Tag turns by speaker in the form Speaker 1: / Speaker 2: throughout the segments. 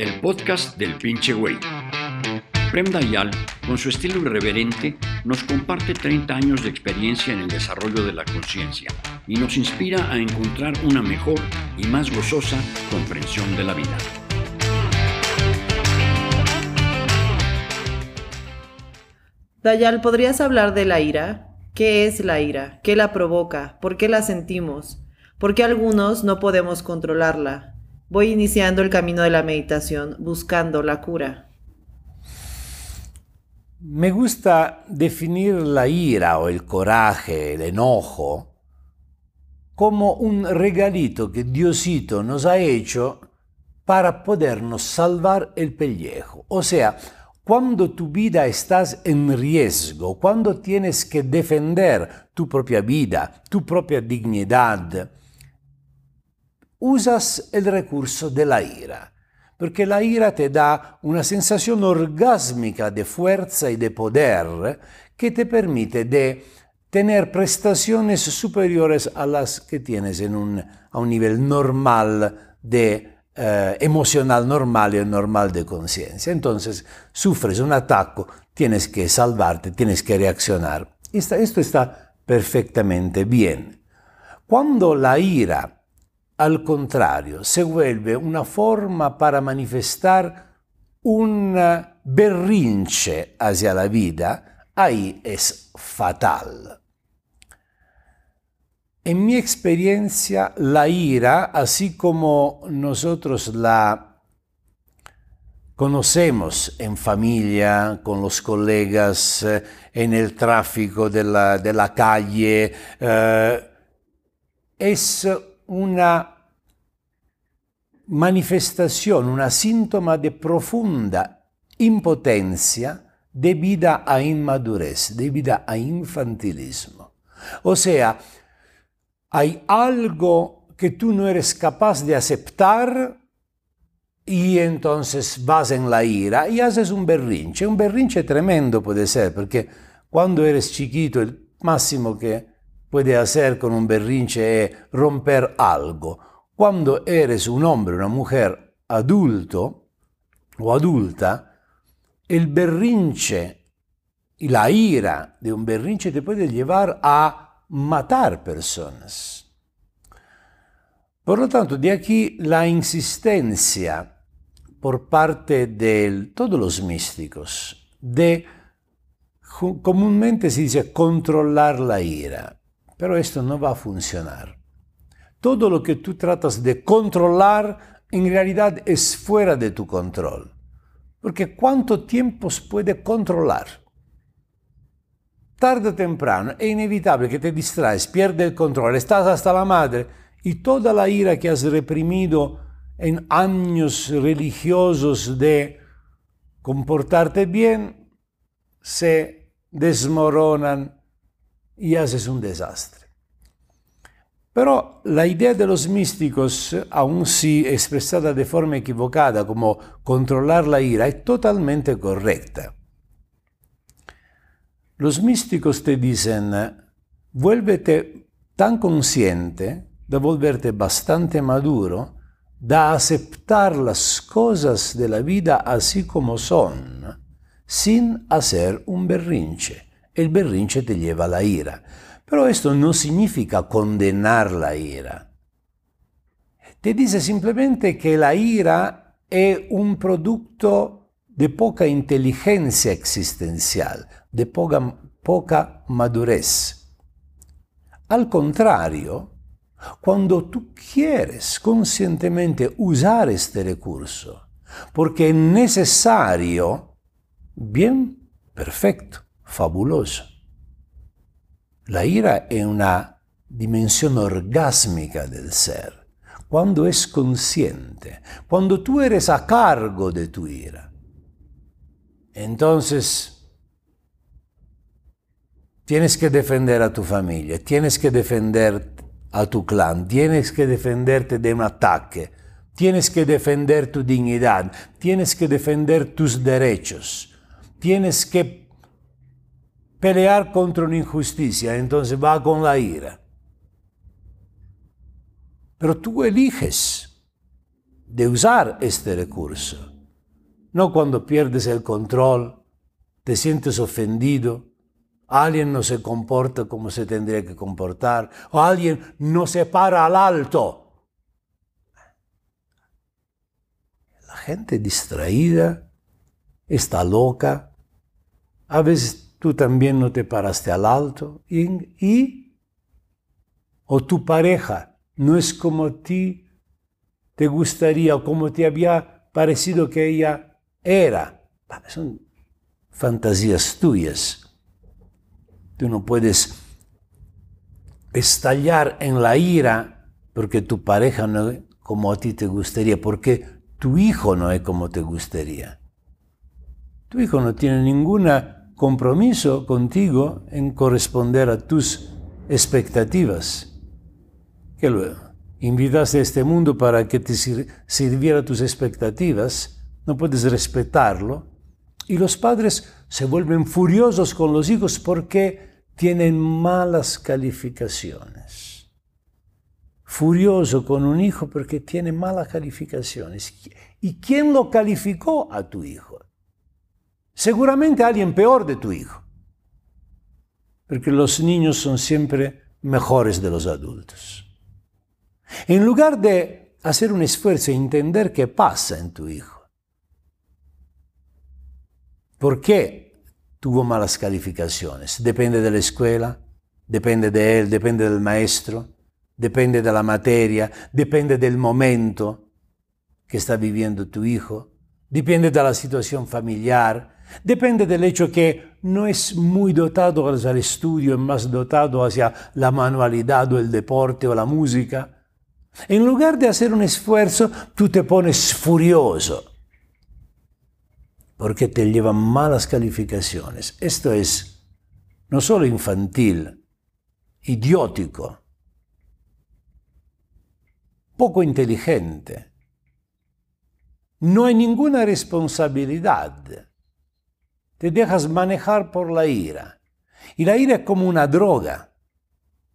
Speaker 1: el podcast del pinche güey. Prem Dayal, con su estilo irreverente, nos comparte 30 años de experiencia en el desarrollo de la conciencia y nos inspira a encontrar una mejor y más gozosa comprensión de la vida.
Speaker 2: Dayal, ¿podrías hablar de la ira? ¿Qué es la ira? ¿Qué la provoca? ¿Por qué la sentimos? ¿Por qué algunos no podemos controlarla? Voy iniciando el camino de la meditación, buscando la cura.
Speaker 3: Me gusta definir la ira o el coraje, el enojo, como un regalito que Diosito nos ha hecho para podernos salvar el pellejo. O sea, cuando tu vida estás en riesgo, cuando tienes que defender tu propia vida, tu propia dignidad, usas el recurso de la ira, porque la ira te da una sensación orgásmica de fuerza y de poder que te permite de tener prestaciones superiores a las que tienes en un, a un nivel normal de eh, emocional normal y normal de conciencia. Entonces, sufres un ataque, tienes que salvarte, tienes que reaccionar. Esto, esto está perfectamente bien. Cuando la ira al contrario, se vuelve una forma para manifestar un berrinche hacia la vida, ahí es fatal. En mi experiencia, la ira, así como nosotros la conocemos en familia, con los colegas, eh, en el tráfico de la, de la calle, eh, es una manifestación, una síntoma de profunda impotencia debida a inmadurez, debida a infantilismo. O sea, hay algo que tú no eres capaz de aceptar y entonces vas en la ira y haces un berrinche. Un berrinche tremendo puede ser, porque cuando eres chiquito el máximo que puede hacer con un berrinche es romper algo. Cuando eres un hombre, una mujer adulto o adulta, el berrinche y la ira de un berrinche te puede llevar a matar personas. Por lo tanto, de aquí la insistencia por parte de todos los místicos de comúnmente se dice controlar la ira, pero esto no va a funcionar todo lo que tú tratas de controlar en realidad es fuera de tu control. Porque ¿cuánto tiempo puede controlar? Tarde o temprano es inevitable que te distraes, pierdes el control, estás hasta la madre y toda la ira que has reprimido en años religiosos de comportarte bien se desmoronan y haces un desastre. Pero la idea de los místicos, aun si expresada de forma equivocada como controlar la ira, es totalmente correcta. Los místicos te dicen, vuélvete tan consciente de volverte bastante maduro, da aceptar las cosas de la vida así como son, sin hacer un berrinche. El berrinche te lleva a la ira. Pero esto no significa condenar la ira. Te dice simplemente que la ira es un producto de poca inteligencia existencial, de poca, poca madurez. Al contrario, cuando tú quieres conscientemente usar este recurso, porque es necesario, bien, perfecto, fabuloso. La ira es una dimensión orgásmica del ser, cuando es consciente, cuando tú eres a cargo de tu ira. Entonces, tienes que defender a tu familia, tienes que defender a tu clan, tienes que defenderte de un ataque, tienes que defender tu dignidad, tienes que defender tus derechos, tienes que pelear contra una injusticia, entonces va con la ira. Pero tú eliges de usar este recurso. No cuando pierdes el control, te sientes ofendido, alguien no se comporta como se tendría que comportar, o alguien no se para al alto. La gente distraída está loca. A veces tú también no te paraste al alto y, y o tu pareja no es como a ti te gustaría o como te había parecido que ella era. Son fantasías tuyas. Tú no puedes estallar en la ira porque tu pareja no es como a ti te gustaría, porque tu hijo no es como te gustaría. Tu hijo no tiene ningún compromiso contigo en corresponder a tus expectativas. Que luego invitaste a este mundo para que te sirviera tus expectativas, no puedes respetarlo. Y los padres se vuelven furiosos con los hijos porque tienen malas calificaciones. Furioso con un hijo porque tiene malas calificaciones. ¿Y quién lo calificó a tu hijo? Seguramente alguien peor de tu hijo. Porque los niños son siempre mejores de los adultos. En lugar de hacer un esfuerzo e entender qué pasa en tu hijo, ¿por qué tuvo malas calificaciones. Depende de la escuela, depende de él, depende del maestro, depende de la materia, depende del momento que está viviendo tu hijo, depende de la situación familiar, depende del hecho que no es muy dotado hacia el estudio, es más dotado hacia la manualidad o el deporte o la música. En lugar de hacer un esfuerzo, tú te pones furioso porque te llevan malas calificaciones. Esto es no solo infantil, idiótico, poco inteligente. No hay ninguna responsabilidad. Te dejas manejar por la ira. Y la ira es como una droga.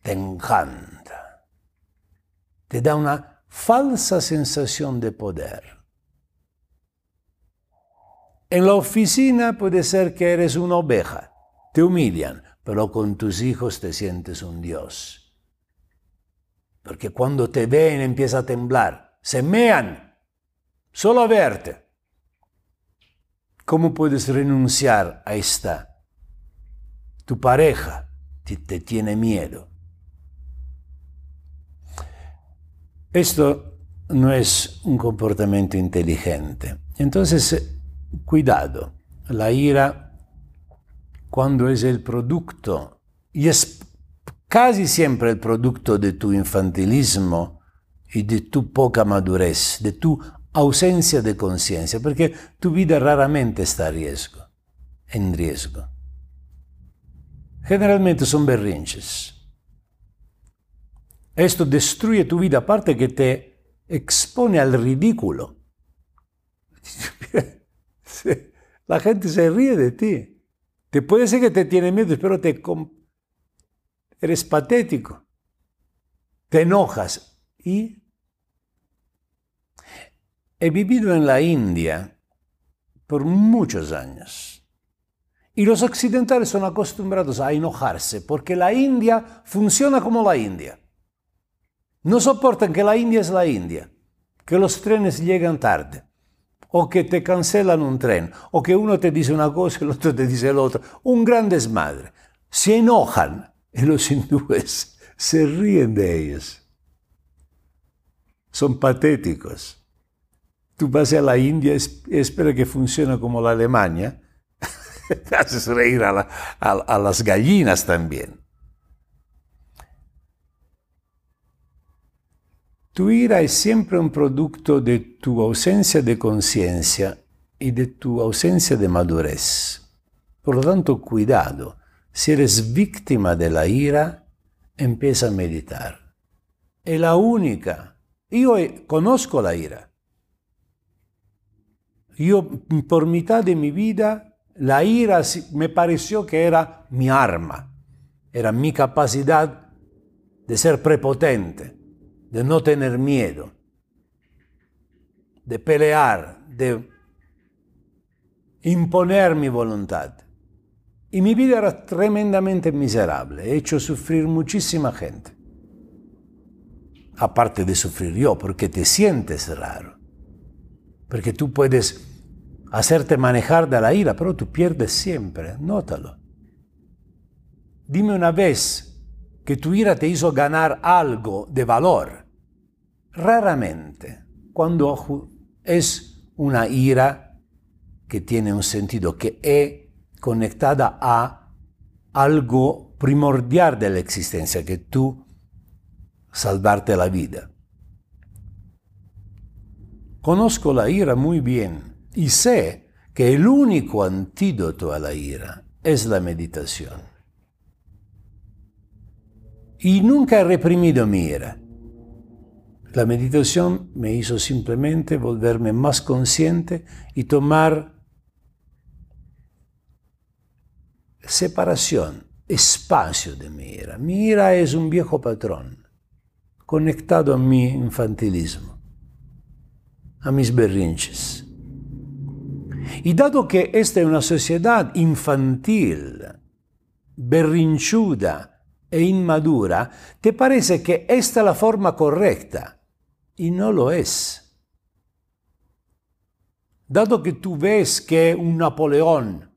Speaker 3: Te encanta. Te da una falsa sensación de poder. En la oficina puede ser que eres una oveja, te humillan, pero con tus hijos te sientes un Dios. Porque cuando te ven empieza a temblar, se mean, solo a verte. ¿Cómo puedes renunciar a esta? Tu pareja te, te tiene miedo. Esto no es un comportamiento inteligente. Entonces, cuidado, la ira cuando es el producto, y es casi siempre el producto de tu infantilismo y de tu poca madurez, de tu ausencia de conciencia, porque tu vida raramente está a riesgo, en riesgo. Generalmente son berrinches. Esto destruye tu vida, aparte que te expone al ridículo. La gente se ríe de ti. Te puede ser que te tiene miedo, pero te eres patético. Te enojas. Y he vivido en la India por muchos años. Y los occidentales son acostumbrados a enojarse porque la India funciona como la India. No soportan que la India es la India, que los trenes llegan tarde, o que te cancelan un tren, o que uno te dice una cosa y el otro te dice el otro. Un gran desmadre. Se enojan y los hindúes se ríen de ellos. Son patéticos. Tú vas a la India y espera que funcione como la Alemania. te haces reír a las gallinas también. Tu ira es siempre un producto de tu ausencia de conciencia y de tu ausencia de madurez. Por lo tanto, cuidado. Si eres víctima de la ira, empieza a meditar. Es la única. Yo conozco la ira. Yo, por mitad de mi vida, la ira me pareció que era mi arma, era mi capacidad de ser prepotente de no tener miedo. de pelear, de imponer mi voluntad. Y mi vida era tremendamente miserable. He hecho sufrir muchísima gente. Aparte de sufrir yo, porque te sientes raro. Porque tú puedes hacerte manejar de la ira, pero tú pierdes siempre. Nótalo. Dime una vez que tu ira te hizo ganar algo de valor. Raramente. Cuando es una ira que tiene un sentido, que es conectada a algo primordial de la existencia, que tú salvarte la vida. Conozco la ira muy bien y sé que el único antídoto a la ira es la meditación. Y nunca he reprimido mi ira. La meditación me hizo simplemente volverme más consciente y tomar separación, espacio de mi ira. Mi ira es un viejo patrón, conectado a mi infantilismo, a mis berrinches. Y dado que esta es una sociedad infantil, berrinchuda e inmadura, te parece que esta es la forma correcta y no lo es. Dado que tú ves que un Napoleón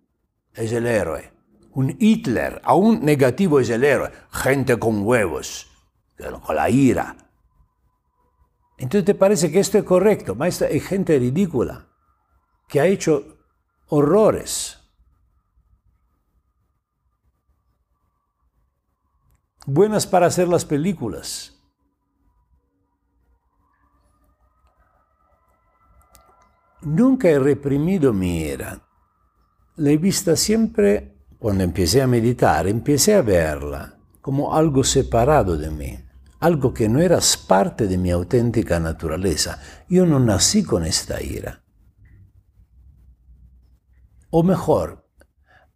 Speaker 3: es el héroe, un Hitler, aún negativo es el héroe, gente con huevos, con la ira. Entonces te parece que esto es correcto, esta es gente ridícula, que ha hecho horrores. Buenas para hacer las películas. Nunca he reprimido mi ira. La he vista siempre cuando empecé a meditar, empecé a verla como algo separado de mí, algo que no era parte de mi auténtica naturaleza. Yo no nací con esta ira. O mejor,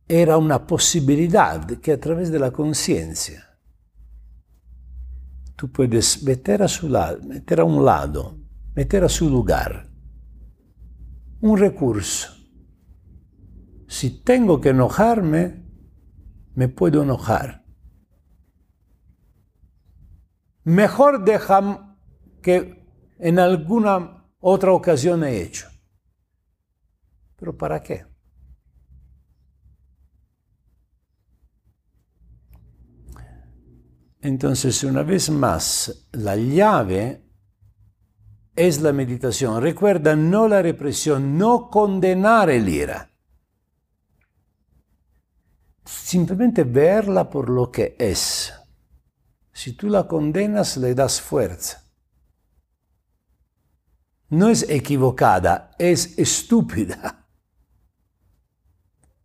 Speaker 3: era una posibilidad que a través de la conciencia tú puedes meter a, su lado, meter a un lado, meter a su lugar un recurso si tengo que enojarme, me puedo enojar. Mejor dejar que en alguna otra ocasión he hecho. ¿Pero para qué? Entonces, una vez más, la llave es la meditación. Recuerda, no la represión, no condenar el ira simplemente verla por lo que es. Si tú la condenas, le das fuerza. No es equivocada, es estúpida.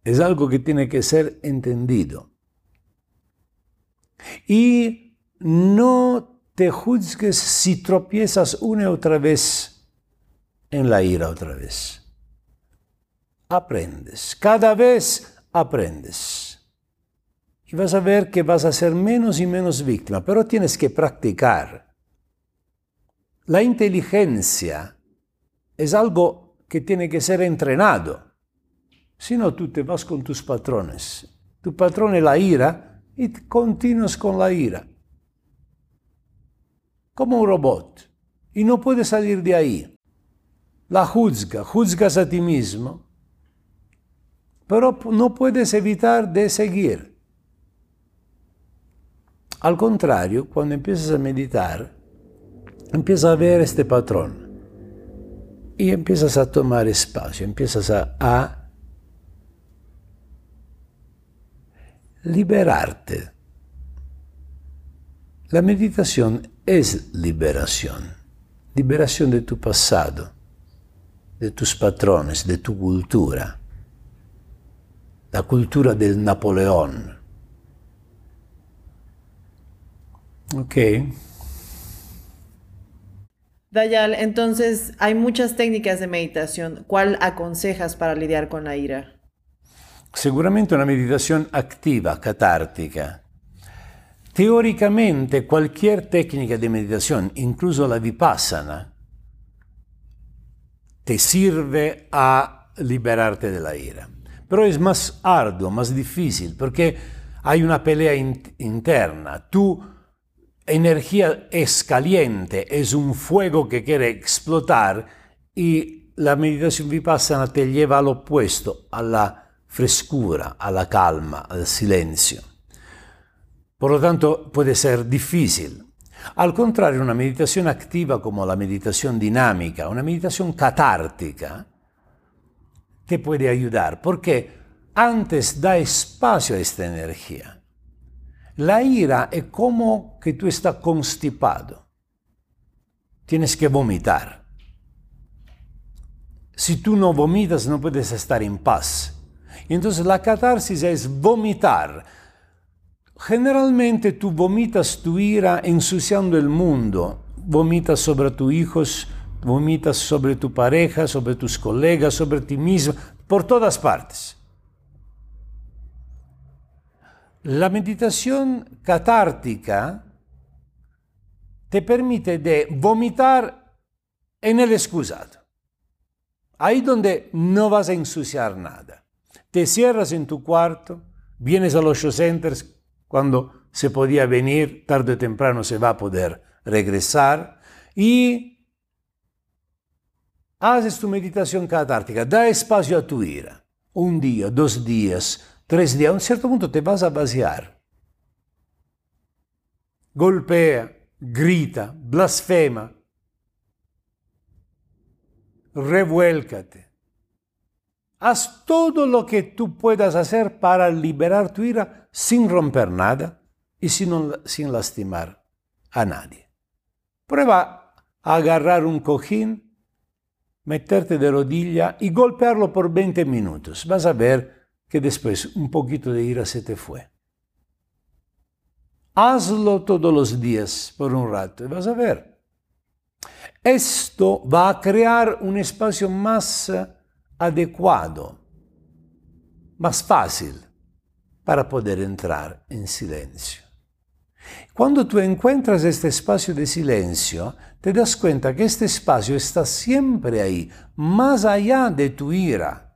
Speaker 3: Es algo que tiene que ser entendido. Y no te juzgues si tropiezas una y otra vez en la ira otra vez. Aprendes. Cada vez aprendes y vas a ver que vas a ser menos y menos víctima, pero tienes que practicar. La inteligencia es algo que tiene que ser entrenado. Si no, tú te vas con tus patrones. Tu patrón es la ira y continúas con la ira. Como un robot. Y no puedes salir de ahí. La juzga, juzgas a ti mismo, pero no puedes evitar de seguir. Al contrario, cuando empiezas a meditar, empiezas a ver este patrón y empiezas a tomar espacio, empiezas a, a liberarte. La meditación es liberación, liberación de tu pasado, de tus patrones, de tu cultura, la cultura del Napoleón Ok.
Speaker 2: Dayal, entonces hay muchas técnicas de meditación. ¿Cuál aconsejas para lidiar con la ira?
Speaker 3: Seguramente una meditación activa, catártica. Teóricamente, cualquier técnica de meditación, incluso la vipassana, te sirve a liberarte de la ira. Pero es más arduo, más difícil, porque hay una pelea interna. Tu energía es caliente, es un fuego que quiere explotar y la meditación vipassana te lleva al opuesto, a la frescura, a la calma, al silencio. Por lo tanto, puede ser difícil. Al contrario, una meditación activa como la meditación dinámica, una meditación catártica, te puede ayudar porque antes da espacio a esta energía. La ira es como que tú estás constipado. Tienes que vomitar. Si tú no vomitas no puedes estar en paz. Entonces la catarsis es vomitar Generalmente tú vomitas tu ira ensuciando el mundo, vomitas sobre tus hijos, vomitas sobre tu pareja, sobre tus colegas, sobre ti mismo, por todas partes. La meditación catártica te permite de vomitar en el excusado. Ahí donde no vas a ensuciar nada. Te cierras en tu cuarto, vienes a los show centers cuando se podía venir, tarde o temprano se va a poder regresar y haces tu meditación catártica, da espacio a tu ira. Un día, dos días, tres días, a un cierto punto te vas a vaciar. Golpea, grita, blasfema, revuélcate. Haz todo lo que tú puedas hacer para liberar tu ira sin romper nada y sin, sin lastimar a nadie. Prueba a agarrar un cojín, meterte de rodilla y golpearlo por 20 minutos. Vas a ver que después un poquito de ira se te fue. Hazlo todos los días por un rato y vas a ver. Esto va a crear un espacio más adecuado, más fácil para poder entrar en silencio. Cuando tú encuentras este espacio de silencio, te das cuenta que este espacio está siempre ahí, más allá de tu ira.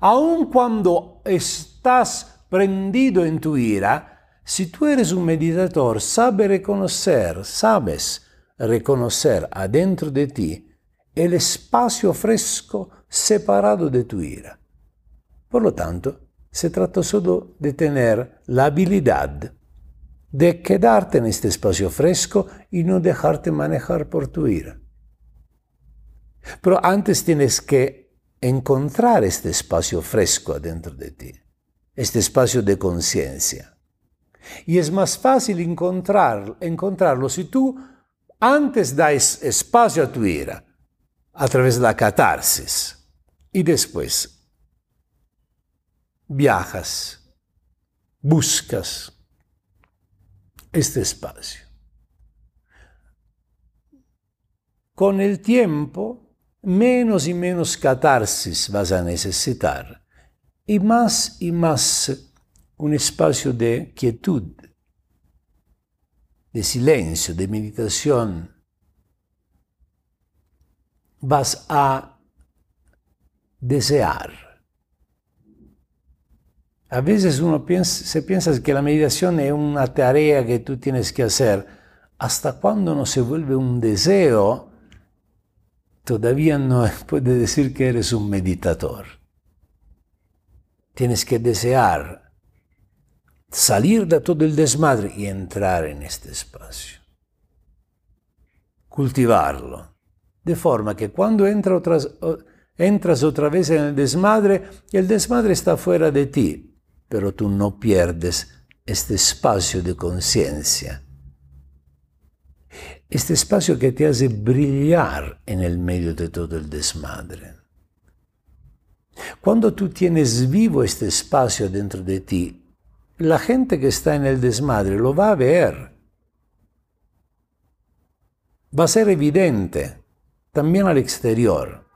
Speaker 3: Aun cuando estás prendido en tu ira, si tú eres un meditador, sabes reconocer, sabes reconocer adentro de ti el espacio fresco separado de tu ira. Por lo tanto, se trata solo de tener la habilidad de quedarte en este espacio fresco y no dejarte manejar por tu ira. Pero antes tienes que encontrar este espacio fresco adentro de ti, este espacio de conciencia. Y es más fácil encontrar, encontrarlo si tú antes das espacio a tu ira a través de la catarsis y después viajas, buscas este espacio. Con el tiempo, menos y menos catarsis vas a necesitar y más y más un espacio de quietud, de silencio, de meditación. Vas a desear. A veces uno piensa, se piensa que la meditación es una tarea que tú tienes que hacer. Hasta cuando no se vuelve un deseo, todavía no puede decir que eres un meditador. Tienes que desear salir de todo el desmadre y entrar en este espacio. Cultivarlo. De forma que cuando entras otra vez en el desmadre el desmadre está fuera de ti, pero tú no pierdes este espacio de conciencia. Este espacio que te hace brillar en el medio de todo el desmadre. Cuando tú tienes vivo este espacio dentro de ti, la gente que está en el desmadre lo va a ver. Va a ser evidente, también al exterior.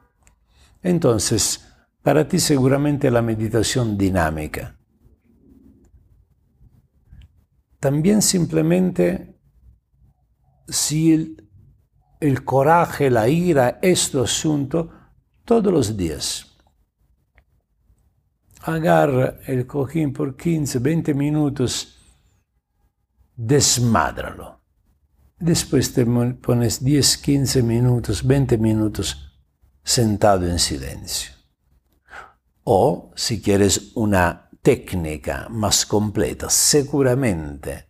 Speaker 3: Entonces, para ti seguramente la meditación dinámica. También simplemente si el coraje, la ira, este asunto todos los días. Agarra el cojín por 15, 20 minutos, desmádralo. Después te pones 10, 15 minutos, 20 minutos sentado en silencio. O si quieres una técnica más completa, seguramente